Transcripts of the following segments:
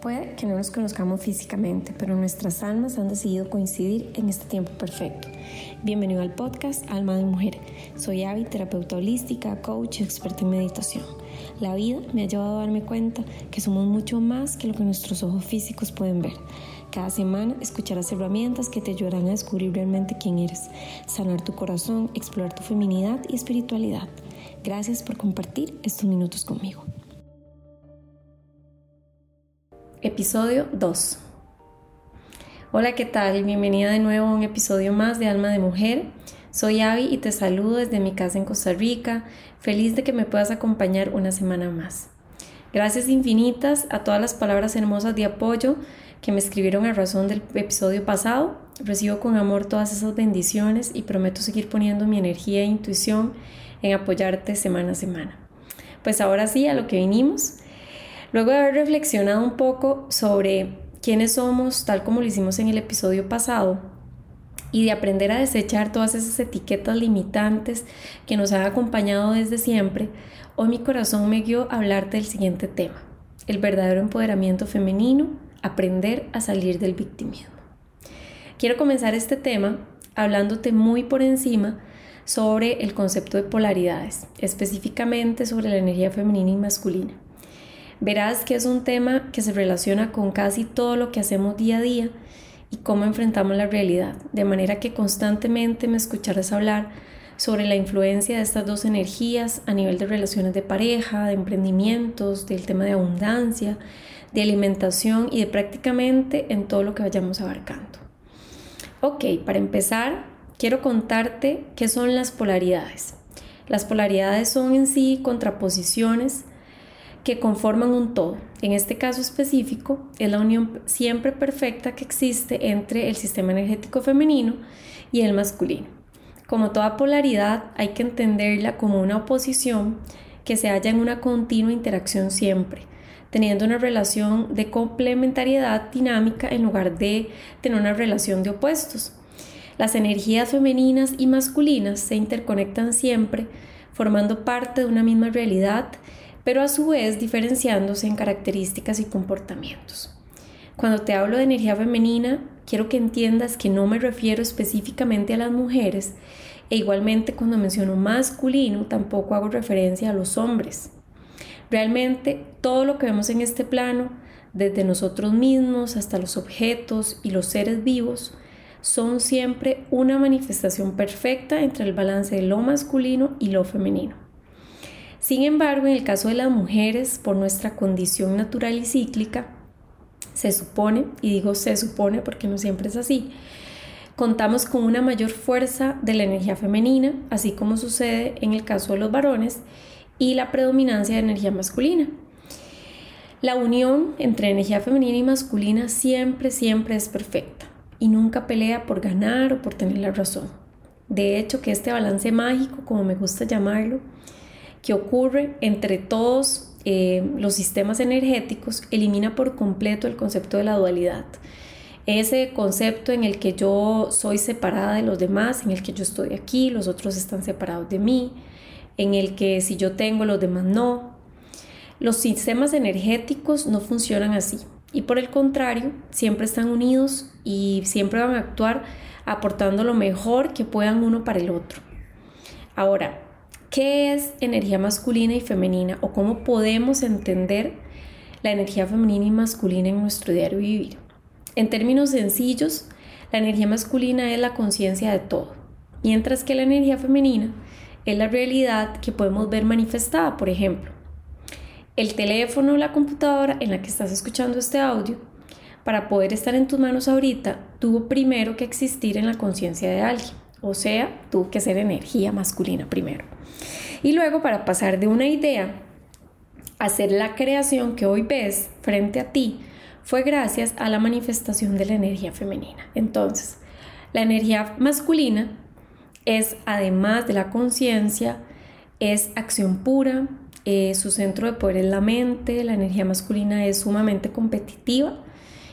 Puede que no nos conozcamos físicamente, pero nuestras almas han decidido coincidir en este tiempo perfecto. Bienvenido al podcast Alma de Mujer. Soy Avi, terapeuta holística, coach y experta en meditación. La vida me ha llevado a darme cuenta que somos mucho más que lo que nuestros ojos físicos pueden ver. Cada semana escucharás herramientas que te ayudarán a descubrir realmente quién eres, sanar tu corazón, explorar tu feminidad y espiritualidad. Gracias por compartir estos minutos conmigo. Episodio 2. Hola, ¿qué tal? Bienvenida de nuevo a un episodio más de Alma de Mujer. Soy Avi y te saludo desde mi casa en Costa Rica, feliz de que me puedas acompañar una semana más. Gracias infinitas a todas las palabras hermosas de apoyo que me escribieron a razón del episodio pasado. Recibo con amor todas esas bendiciones y prometo seguir poniendo mi energía e intuición en apoyarte semana a semana. Pues ahora sí, a lo que vinimos. Luego de haber reflexionado un poco sobre quiénes somos, tal como lo hicimos en el episodio pasado, y de aprender a desechar todas esas etiquetas limitantes que nos han acompañado desde siempre, hoy mi corazón me guió a hablarte del siguiente tema, el verdadero empoderamiento femenino, aprender a salir del victimismo. Quiero comenzar este tema hablándote muy por encima sobre el concepto de polaridades, específicamente sobre la energía femenina y masculina verás que es un tema que se relaciona con casi todo lo que hacemos día a día y cómo enfrentamos la realidad, de manera que constantemente me escucharás hablar sobre la influencia de estas dos energías a nivel de relaciones de pareja, de emprendimientos, del tema de abundancia, de alimentación y de prácticamente en todo lo que vayamos abarcando. Ok, para empezar, quiero contarte qué son las polaridades. Las polaridades son en sí contraposiciones que conforman un todo. En este caso específico, es la unión siempre perfecta que existe entre el sistema energético femenino y el masculino. Como toda polaridad, hay que entenderla como una oposición que se halla en una continua interacción siempre, teniendo una relación de complementariedad dinámica en lugar de tener una relación de opuestos. Las energías femeninas y masculinas se interconectan siempre, formando parte de una misma realidad pero a su vez diferenciándose en características y comportamientos. Cuando te hablo de energía femenina, quiero que entiendas que no me refiero específicamente a las mujeres e igualmente cuando menciono masculino tampoco hago referencia a los hombres. Realmente todo lo que vemos en este plano, desde nosotros mismos hasta los objetos y los seres vivos, son siempre una manifestación perfecta entre el balance de lo masculino y lo femenino. Sin embargo, en el caso de las mujeres, por nuestra condición natural y cíclica, se supone, y digo se supone porque no siempre es así, contamos con una mayor fuerza de la energía femenina, así como sucede en el caso de los varones, y la predominancia de energía masculina. La unión entre energía femenina y masculina siempre, siempre es perfecta y nunca pelea por ganar o por tener la razón. De hecho, que este balance mágico, como me gusta llamarlo, que ocurre entre todos eh, los sistemas energéticos elimina por completo el concepto de la dualidad. Ese concepto en el que yo soy separada de los demás, en el que yo estoy aquí, los otros están separados de mí, en el que si yo tengo, los demás no. Los sistemas energéticos no funcionan así y por el contrario, siempre están unidos y siempre van a actuar aportando lo mejor que puedan uno para el otro. Ahora, ¿Qué es energía masculina y femenina o cómo podemos entender la energía femenina y masculina en nuestro diario vivir? En términos sencillos, la energía masculina es la conciencia de todo, mientras que la energía femenina es la realidad que podemos ver manifestada, por ejemplo. El teléfono o la computadora en la que estás escuchando este audio, para poder estar en tus manos ahorita, tuvo primero que existir en la conciencia de alguien, o sea, tuvo que ser energía masculina primero. Y luego para pasar de una idea a hacer la creación que hoy ves frente a ti, fue gracias a la manifestación de la energía femenina. Entonces, la energía masculina es, además de la conciencia, es acción pura, su centro de poder es la mente, la energía masculina es sumamente competitiva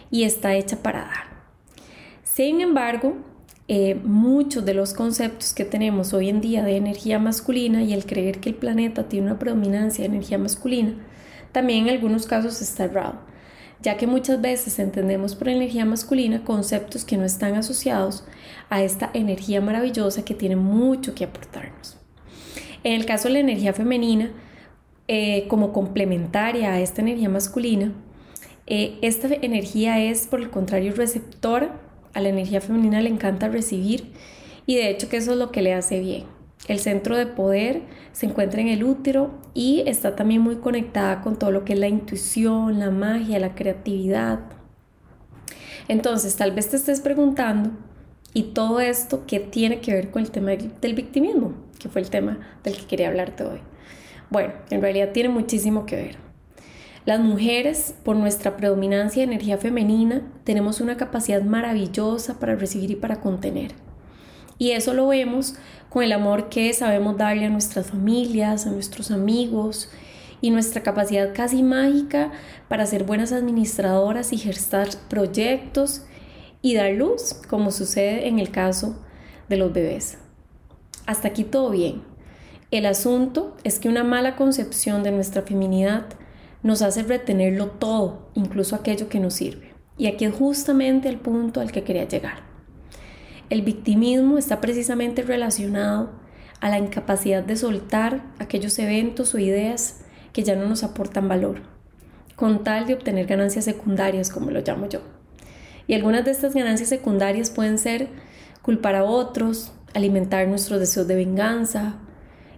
y está hecha para dar. Sin embargo, eh, muchos de los conceptos que tenemos hoy en día de energía masculina y el creer que el planeta tiene una predominancia de energía masculina, también en algunos casos está errado. ya que muchas veces entendemos por energía masculina conceptos que no están asociados a esta energía maravillosa que tiene mucho que aportarnos. En el caso de la energía femenina, eh, como complementaria a esta energía masculina, eh, esta energía es por el contrario receptora, a la energía femenina le encanta recibir y de hecho que eso es lo que le hace bien. El centro de poder se encuentra en el útero y está también muy conectada con todo lo que es la intuición, la magia, la creatividad. Entonces, tal vez te estés preguntando, ¿y todo esto qué tiene que ver con el tema del victimismo? Que fue el tema del que quería hablarte hoy. Bueno, en realidad tiene muchísimo que ver. Las mujeres, por nuestra predominancia de energía femenina, tenemos una capacidad maravillosa para recibir y para contener. Y eso lo vemos con el amor que sabemos darle a nuestras familias, a nuestros amigos y nuestra capacidad casi mágica para ser buenas administradoras y gestar proyectos y dar luz, como sucede en el caso de los bebés. Hasta aquí todo bien. El asunto es que una mala concepción de nuestra feminidad nos hace retenerlo todo, incluso aquello que nos sirve. Y aquí es justamente el punto al que quería llegar. El victimismo está precisamente relacionado a la incapacidad de soltar aquellos eventos o ideas que ya no nos aportan valor, con tal de obtener ganancias secundarias, como lo llamo yo. Y algunas de estas ganancias secundarias pueden ser culpar a otros, alimentar nuestros deseos de venganza,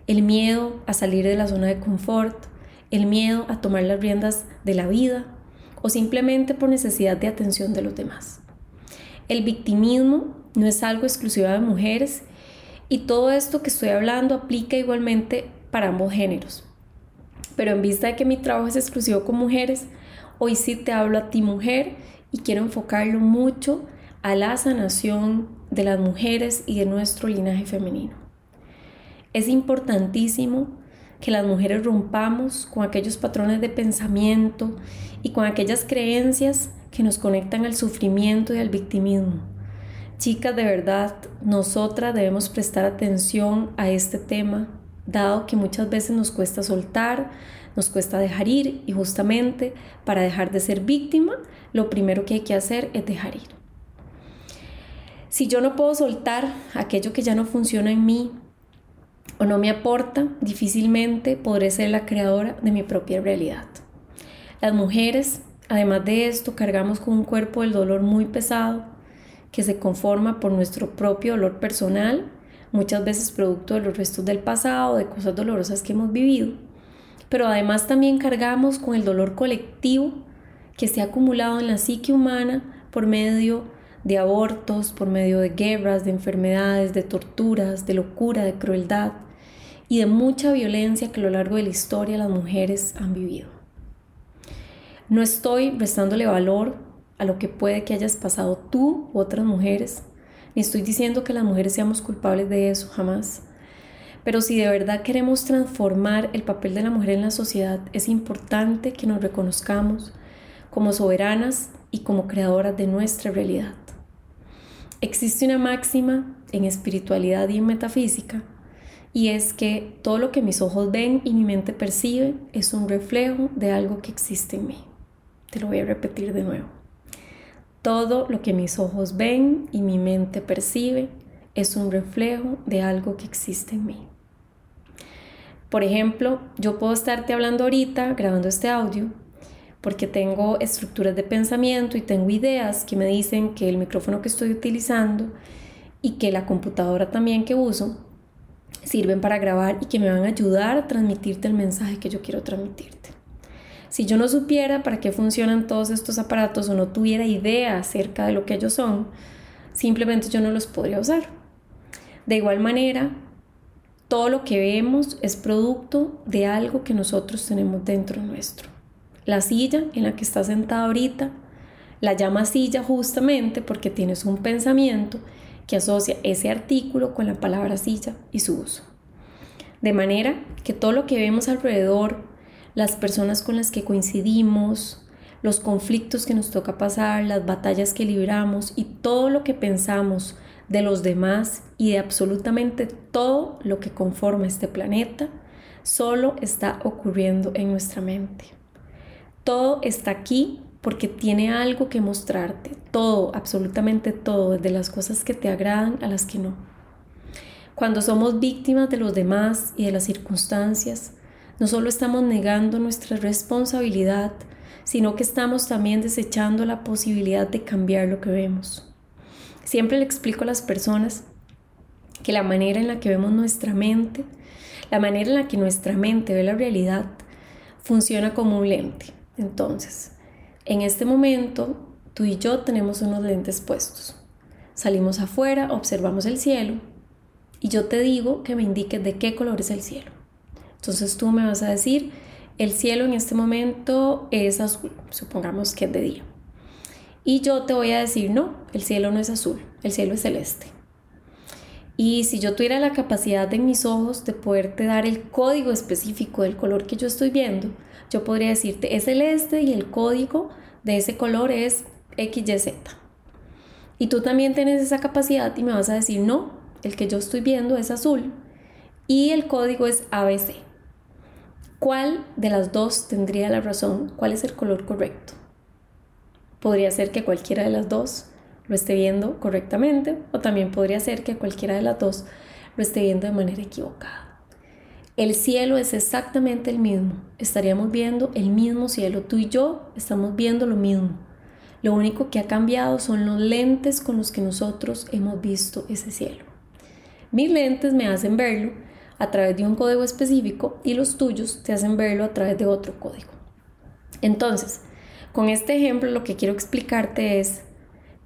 el miedo a salir de la zona de confort, el miedo a tomar las riendas de la vida o simplemente por necesidad de atención de los demás. El victimismo no es algo exclusivo de mujeres y todo esto que estoy hablando aplica igualmente para ambos géneros. Pero en vista de que mi trabajo es exclusivo con mujeres, hoy sí te hablo a ti mujer y quiero enfocarlo mucho a la sanación de las mujeres y de nuestro linaje femenino. Es importantísimo que las mujeres rompamos con aquellos patrones de pensamiento y con aquellas creencias que nos conectan al sufrimiento y al victimismo Chicas, de verdad, nosotras debemos prestar atención a este tema, dado que muchas veces nos cuesta soltar, nos cuesta dejar ir y justamente para dejar de ser víctima, lo primero que hay que hacer es dejar ir. Si yo no puedo soltar aquello que ya no funciona en mí o no me aporta, difícilmente podré ser la creadora de mi propia realidad. Las mujeres, además de esto, cargamos con un cuerpo del dolor muy pesado que se conforma por nuestro propio dolor personal, muchas veces producto de los restos del pasado, de cosas dolorosas que hemos vivido, pero además también cargamos con el dolor colectivo que se ha acumulado en la psique humana por medio de abortos, por medio de guerras, de enfermedades, de torturas, de locura, de crueldad y de mucha violencia que a lo largo de la historia las mujeres han vivido. No estoy restándole valor a lo que puede que hayas pasado tú u otras mujeres. Ni estoy diciendo que las mujeres seamos culpables de eso, jamás. Pero si de verdad queremos transformar el papel de la mujer en la sociedad, es importante que nos reconozcamos como soberanas y como creadoras de nuestra realidad. Existe una máxima en espiritualidad y en metafísica, y es que todo lo que mis ojos ven y mi mente percibe es un reflejo de algo que existe en mí. Te lo voy a repetir de nuevo. Todo lo que mis ojos ven y mi mente percibe es un reflejo de algo que existe en mí. Por ejemplo, yo puedo estarte hablando ahorita, grabando este audio, porque tengo estructuras de pensamiento y tengo ideas que me dicen que el micrófono que estoy utilizando y que la computadora también que uso sirven para grabar y que me van a ayudar a transmitirte el mensaje que yo quiero transmitirte. Si yo no supiera para qué funcionan todos estos aparatos o no tuviera idea acerca de lo que ellos son, simplemente yo no los podría usar. De igual manera, todo lo que vemos es producto de algo que nosotros tenemos dentro nuestro. La silla en la que estás sentada ahorita, la llama silla justamente porque tienes un pensamiento que asocia ese artículo con la palabra silla y su uso. De manera que todo lo que vemos alrededor, las personas con las que coincidimos, los conflictos que nos toca pasar, las batallas que libramos y todo lo que pensamos de los demás y de absolutamente todo lo que conforma este planeta, solo está ocurriendo en nuestra mente. Todo está aquí porque tiene algo que mostrarte, todo, absolutamente todo, desde las cosas que te agradan a las que no. Cuando somos víctimas de los demás y de las circunstancias, no solo estamos negando nuestra responsabilidad, sino que estamos también desechando la posibilidad de cambiar lo que vemos. Siempre le explico a las personas que la manera en la que vemos nuestra mente, la manera en la que nuestra mente ve la realidad, funciona como un lente. Entonces, en este momento, tú y yo tenemos unos lentes puestos. Salimos afuera, observamos el cielo y yo te digo que me indiques de qué color es el cielo. Entonces tú me vas a decir, el cielo en este momento es azul, supongamos que es de día. Y yo te voy a decir, no, el cielo no es azul, el cielo es celeste. Y si yo tuviera la capacidad en mis ojos de poderte dar el código específico del color que yo estoy viendo, yo podría decirte es celeste y el código de ese color es XYZ. Y tú también tienes esa capacidad y me vas a decir, no, el que yo estoy viendo es azul y el código es ABC. ¿Cuál de las dos tendría la razón? ¿Cuál es el color correcto? Podría ser que cualquiera de las dos lo esté viendo correctamente o también podría ser que cualquiera de las dos lo esté viendo de manera equivocada. El cielo es exactamente el mismo. Estaríamos viendo el mismo cielo. Tú y yo estamos viendo lo mismo. Lo único que ha cambiado son los lentes con los que nosotros hemos visto ese cielo. Mis lentes me hacen verlo a través de un código específico y los tuyos te hacen verlo a través de otro código. Entonces, con este ejemplo lo que quiero explicarte es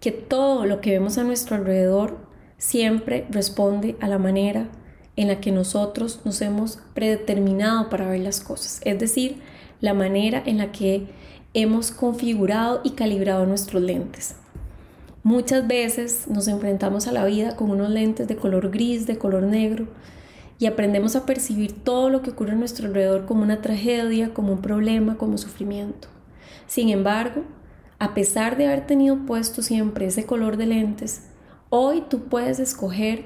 que todo lo que vemos a nuestro alrededor siempre responde a la manera en la que nosotros nos hemos predeterminado para ver las cosas, es decir, la manera en la que hemos configurado y calibrado nuestros lentes. Muchas veces nos enfrentamos a la vida con unos lentes de color gris, de color negro, y aprendemos a percibir todo lo que ocurre a nuestro alrededor como una tragedia, como un problema, como sufrimiento. Sin embargo, a pesar de haber tenido puesto siempre ese color de lentes, hoy tú puedes escoger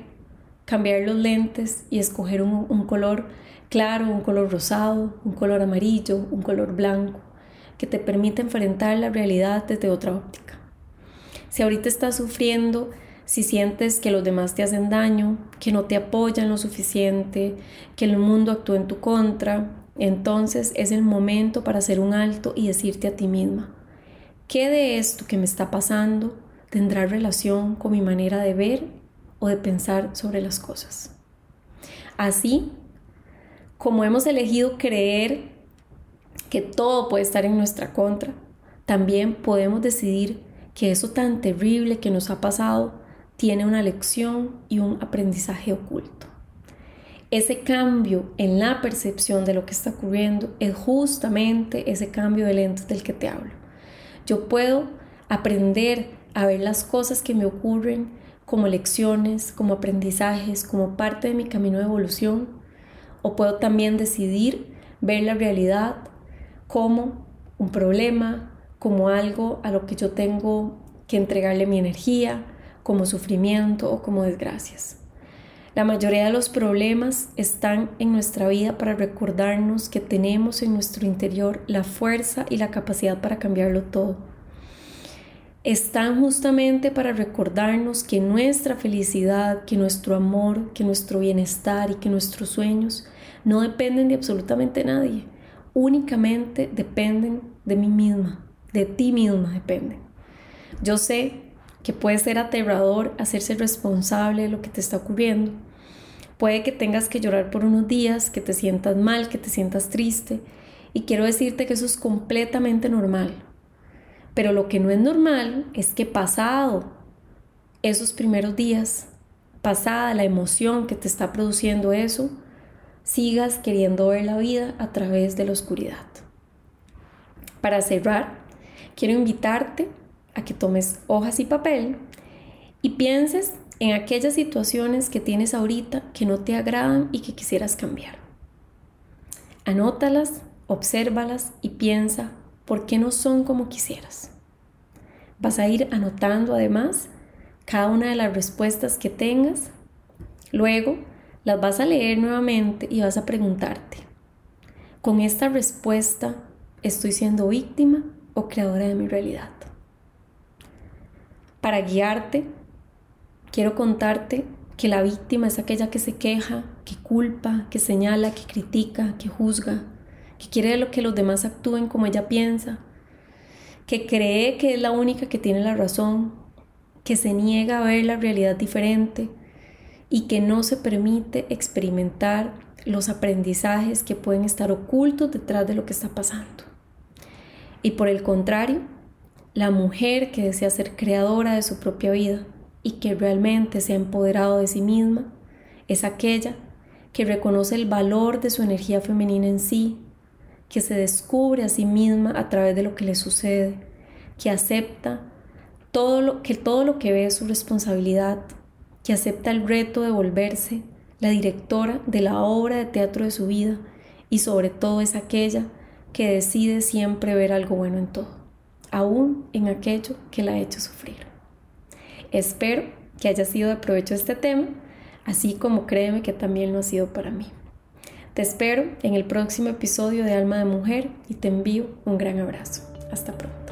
cambiar los lentes y escoger un, color claro, un color rosado, un color amarillo, un color blanco, que te permite enfrentar la realidad desde otra óptica. Si ahorita estás sufriendo, si sientes que los demás te hacen daño, que no te apoyan lo suficiente, que el mundo actúa en tu contra, entonces es el momento para hacer un alto y decirte a ti misma, ¿Qué de esto que me está pasando tendrá relación con mi manera de ver o de pensar sobre las cosas? Así como hemos elegido creer que todo puede estar en nuestra contra, también podemos decidir que eso tan terrible que nos ha pasado tiene una lección y un aprendizaje oculto. Ese cambio en la percepción de lo que está ocurriendo es justamente ese cambio de lentes del que te hablo. Yo puedo aprender a ver las cosas que me ocurren como lecciones, como aprendizajes, como parte de mi camino de evolución, o puedo también decidir ver la realidad como un problema, como algo a lo que yo tengo que entregarle mi energía, como sufrimiento o como desgracias. La mayoría de los problemas están en nuestra vida para recordarnos que tenemos en nuestro interior la fuerza y la capacidad para cambiarlo todo. Están justamente para recordarnos que nuestra felicidad, que nuestro amor, que nuestro bienestar y que nuestros sueños no dependen de absolutamente nadie, únicamente dependen de mí misma, de ti misma dependen. Yo sé que puede ser aterrador hacerse responsable de lo que te está ocurriendo, Puede que tengas que llorar por unos días, que te sientas mal, que te sientas triste. Y quiero decirte que eso es completamente normal. Pero lo que no es normal es que pasado esos primeros días, pasada la emoción que te está produciendo eso, sigas queriendo ver la vida a través de la oscuridad. Para cerrar, quiero invitarte a que tomes hojas y papel y pienses en aquellas situaciones que tienes ahorita que no te agradan y que quisieras cambiar. Anótalas, obsérvalas y piensa por qué no son como quisieras. Vas a ir anotando además cada una de las respuestas que tengas. Luego las vas a leer nuevamente y vas a preguntarte, ¿con esta respuesta estoy siendo víctima o creadora de mi realidad. Para guiarte, quiero contarte que la víctima es aquella que se queja, que culpa, que señala, que critica, que juzga, que quiere que los demás actúen como ella piensa, que cree que es la única que tiene la razón, que se niega a ver la realidad diferente y que no se permite experimentar los aprendizajes que pueden estar ocultos detrás de lo que está pasando. Y por el contrario, la mujer que desea ser creadora de su propia vida y que realmente se ha empoderado de sí misma es aquella que reconoce el valor de su energía femenina en sí, que se descubre a sí misma a través de lo que le sucede, que acepta todo lo, que todo lo que ve es su responsabilidad, que acepta el reto de volverse la directora de la obra de teatro de su vida y sobre todo es aquella que decide siempre ver algo bueno en todo, aún en aquello que la ha hecho sufrir. Espero que haya sido de provecho este tema, así como créeme que también lo ha sido para mí. Te espero en el próximo episodio de Alma de Mujer y te envío un gran abrazo. Hasta pronto.